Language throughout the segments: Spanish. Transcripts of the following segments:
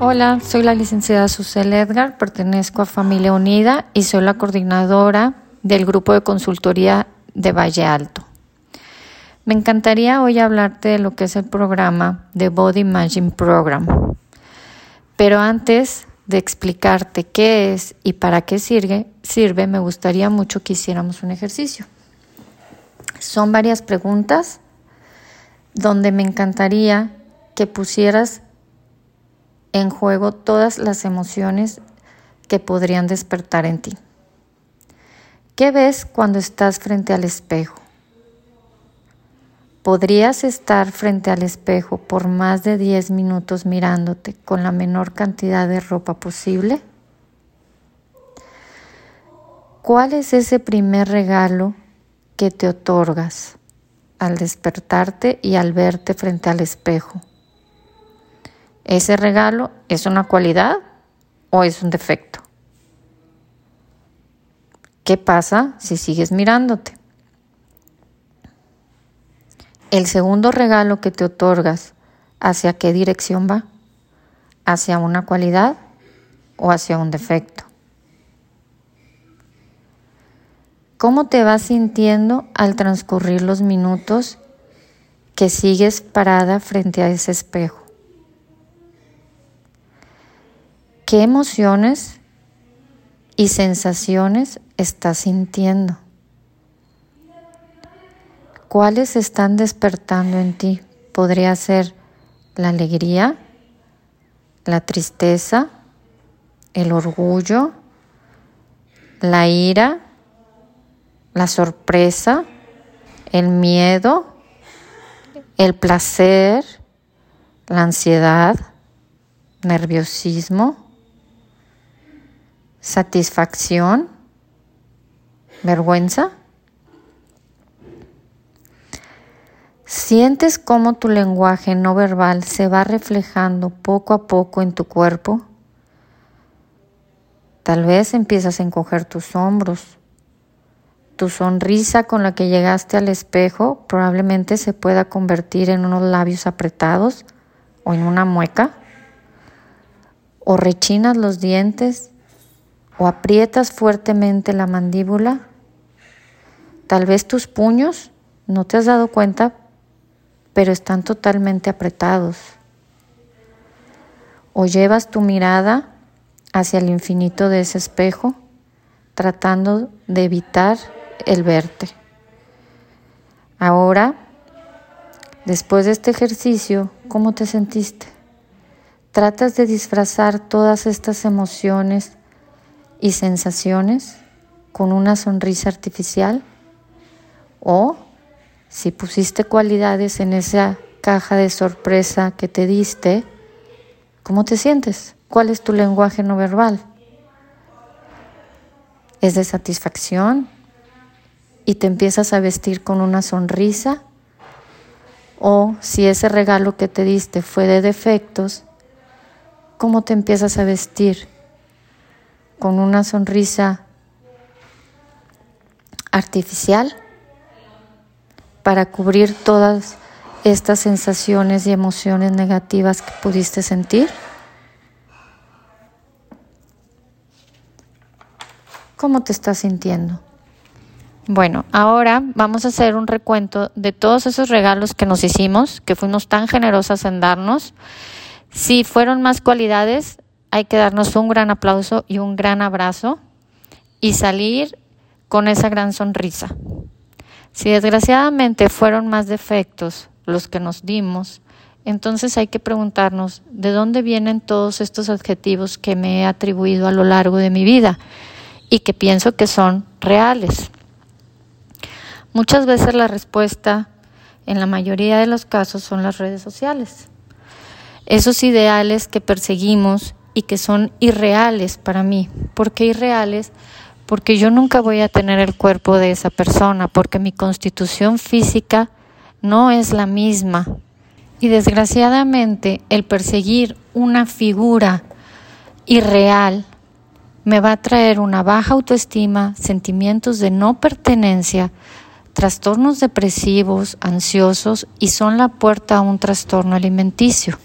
Hola, soy la licenciada Susel Edgar, pertenezco a Familia Unida y soy la coordinadora del grupo de consultoría de Valle Alto. Me encantaría hoy hablarte de lo que es el programa de Body Imaging Program. Pero antes de explicarte qué es y para qué sirve, sirve, me gustaría mucho que hiciéramos un ejercicio. Son varias preguntas donde me encantaría que pusieras en juego todas las emociones que podrían despertar en ti. ¿Qué ves cuando estás frente al espejo? ¿Podrías estar frente al espejo por más de 10 minutos mirándote con la menor cantidad de ropa posible? ¿Cuál es ese primer regalo que te otorgas al despertarte y al verte frente al espejo? ¿Ese regalo es una cualidad o es un defecto? ¿Qué pasa si sigues mirándote? El segundo regalo que te otorgas, ¿hacia qué dirección va? ¿Hacia una cualidad o hacia un defecto? ¿Cómo te vas sintiendo al transcurrir los minutos que sigues parada frente a ese espejo? ¿Qué emociones y sensaciones estás sintiendo? ¿Cuáles están despertando en ti? Podría ser la alegría, la tristeza, el orgullo, la ira, la sorpresa, el miedo, el placer, la ansiedad, nerviosismo, satisfacción, vergüenza. ¿Sientes cómo tu lenguaje no verbal se va reflejando poco a poco en tu cuerpo? Tal vez empiezas a encoger tus hombros. Tu sonrisa con la que llegaste al espejo probablemente se pueda convertir en unos labios apretados o en una mueca. O rechinas los dientes o aprietas fuertemente la mandíbula. Tal vez tus puños, no te has dado cuenta, pero están totalmente apretados. O llevas tu mirada hacia el infinito de ese espejo, tratando de evitar el verte. Ahora, después de este ejercicio, ¿cómo te sentiste? Tratas de disfrazar todas estas emociones y sensaciones con una sonrisa artificial o si pusiste cualidades en esa caja de sorpresa que te diste, ¿cómo te sientes? ¿Cuál es tu lenguaje no verbal? ¿Es de satisfacción y te empiezas a vestir con una sonrisa? O si ese regalo que te diste fue de defectos, ¿cómo te empiezas a vestir? Con una sonrisa artificial para cubrir todas estas sensaciones y emociones negativas que pudiste sentir? ¿Cómo te estás sintiendo? Bueno, ahora vamos a hacer un recuento de todos esos regalos que nos hicimos, que fuimos tan generosas en darnos. Si fueron más cualidades, hay que darnos un gran aplauso y un gran abrazo y salir con esa gran sonrisa. Si desgraciadamente fueron más defectos los que nos dimos, entonces hay que preguntarnos de dónde vienen todos estos adjetivos que me he atribuido a lo largo de mi vida y que pienso que son reales. Muchas veces la respuesta, en la mayoría de los casos, son las redes sociales. Esos ideales que perseguimos y que son irreales para mí. ¿Por qué irreales? porque yo nunca voy a tener el cuerpo de esa persona, porque mi constitución física no es la misma. Y desgraciadamente el perseguir una figura irreal me va a traer una baja autoestima, sentimientos de no pertenencia, trastornos depresivos, ansiosos y son la puerta a un trastorno alimenticio.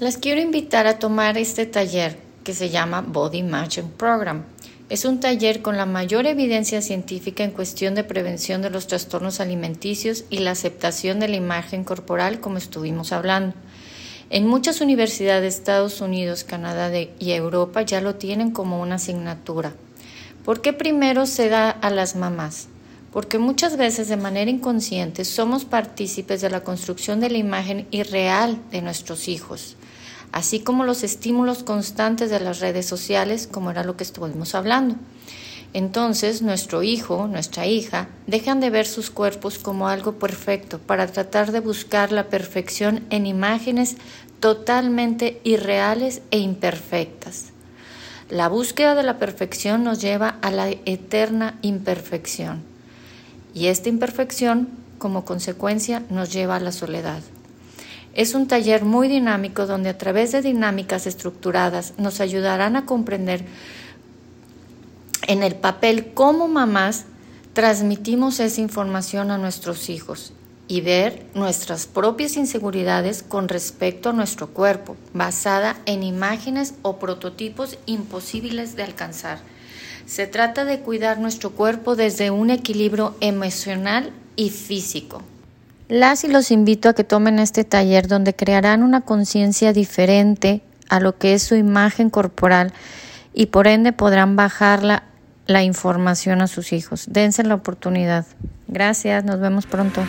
Las quiero invitar a tomar este taller que se llama Body Matching Program. Es un taller con la mayor evidencia científica en cuestión de prevención de los trastornos alimenticios y la aceptación de la imagen corporal como estuvimos hablando. En muchas universidades de Estados Unidos, Canadá y Europa ya lo tienen como una asignatura. ¿Por qué primero se da a las mamás? Porque muchas veces de manera inconsciente somos partícipes de la construcción de la imagen irreal de nuestros hijos así como los estímulos constantes de las redes sociales, como era lo que estuvimos hablando. Entonces, nuestro hijo, nuestra hija, dejan de ver sus cuerpos como algo perfecto para tratar de buscar la perfección en imágenes totalmente irreales e imperfectas. La búsqueda de la perfección nos lleva a la eterna imperfección y esta imperfección, como consecuencia, nos lleva a la soledad. Es un taller muy dinámico donde a través de dinámicas estructuradas nos ayudarán a comprender en el papel cómo mamás transmitimos esa información a nuestros hijos y ver nuestras propias inseguridades con respecto a nuestro cuerpo, basada en imágenes o prototipos imposibles de alcanzar. Se trata de cuidar nuestro cuerpo desde un equilibrio emocional y físico. Las y los invito a que tomen este taller donde crearán una conciencia diferente a lo que es su imagen corporal y por ende podrán bajar la, la información a sus hijos. Dense la oportunidad. Gracias, nos vemos pronto.